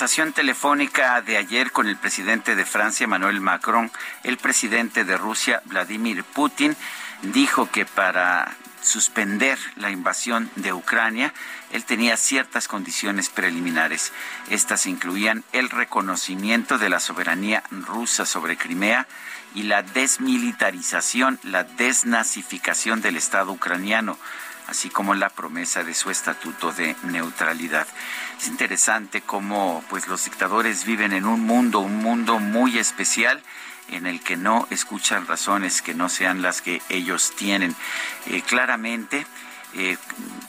Conversación telefónica de ayer con el presidente de Francia, Emmanuel Macron, el presidente de Rusia, Vladimir Putin, dijo que para suspender la invasión de Ucrania, él tenía ciertas condiciones preliminares. Estas incluían el reconocimiento de la soberanía rusa sobre Crimea y la desmilitarización, la desnazificación del Estado ucraniano así como la promesa de su estatuto de neutralidad. Es interesante cómo pues los dictadores viven en un mundo, un mundo muy especial en el que no escuchan razones que no sean las que ellos tienen. Eh, claramente, eh,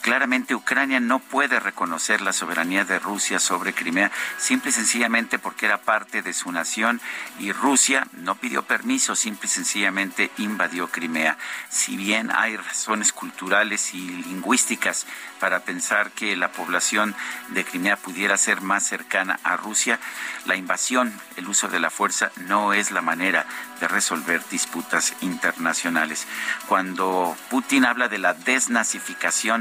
claramente Ucrania no puede reconocer la soberanía de Rusia sobre Crimea, simple y sencillamente porque era parte de su nación y Rusia no pidió permiso, simple y sencillamente invadió Crimea. Si bien hay razones culturales y lingüísticas para pensar que la población de Crimea pudiera ser más cercana a Rusia, la invasión, el uso de la fuerza no es la manera de resolver disputas internacionales. Cuando Putin habla de la desnazificación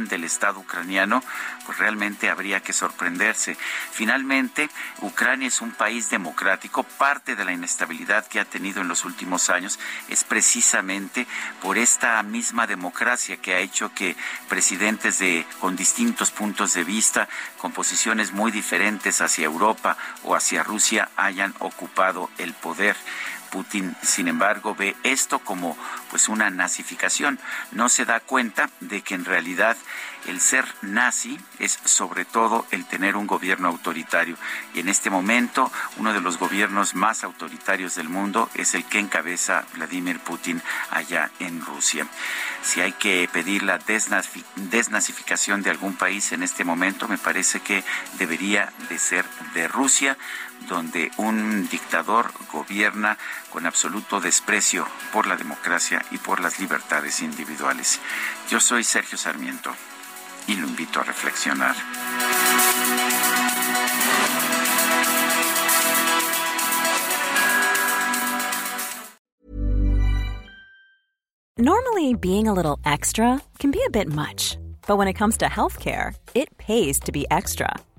del Estado ucraniano, pues realmente habría que sorprenderse. Finalmente, Ucrania es un país democrático. Parte de la inestabilidad que ha tenido en los últimos años es precisamente por esta misma democracia que ha hecho que presidentes de con distintos puntos de vista, con posiciones muy diferentes hacia Europa o hacia Rusia hayan ocupado el poder. Putin, sin embargo, ve esto como pues una nazificación. No se da cuenta de que en realidad el ser nazi es sobre todo el tener un gobierno autoritario. Y en este momento, uno de los gobiernos más autoritarios del mundo es el que encabeza Vladimir Putin allá en Rusia. Si hay que pedir la desnazificación de algún país en este momento, me parece que debería de ser de Rusia donde un dictador gobierna con absoluto desprecio por la democracia y por las libertades individuales. Yo soy Sergio Sarmiento y lo invito a reflexionar. Normally, being a little extra can be a bit much, but when it comes to healthcare, it pays to be extra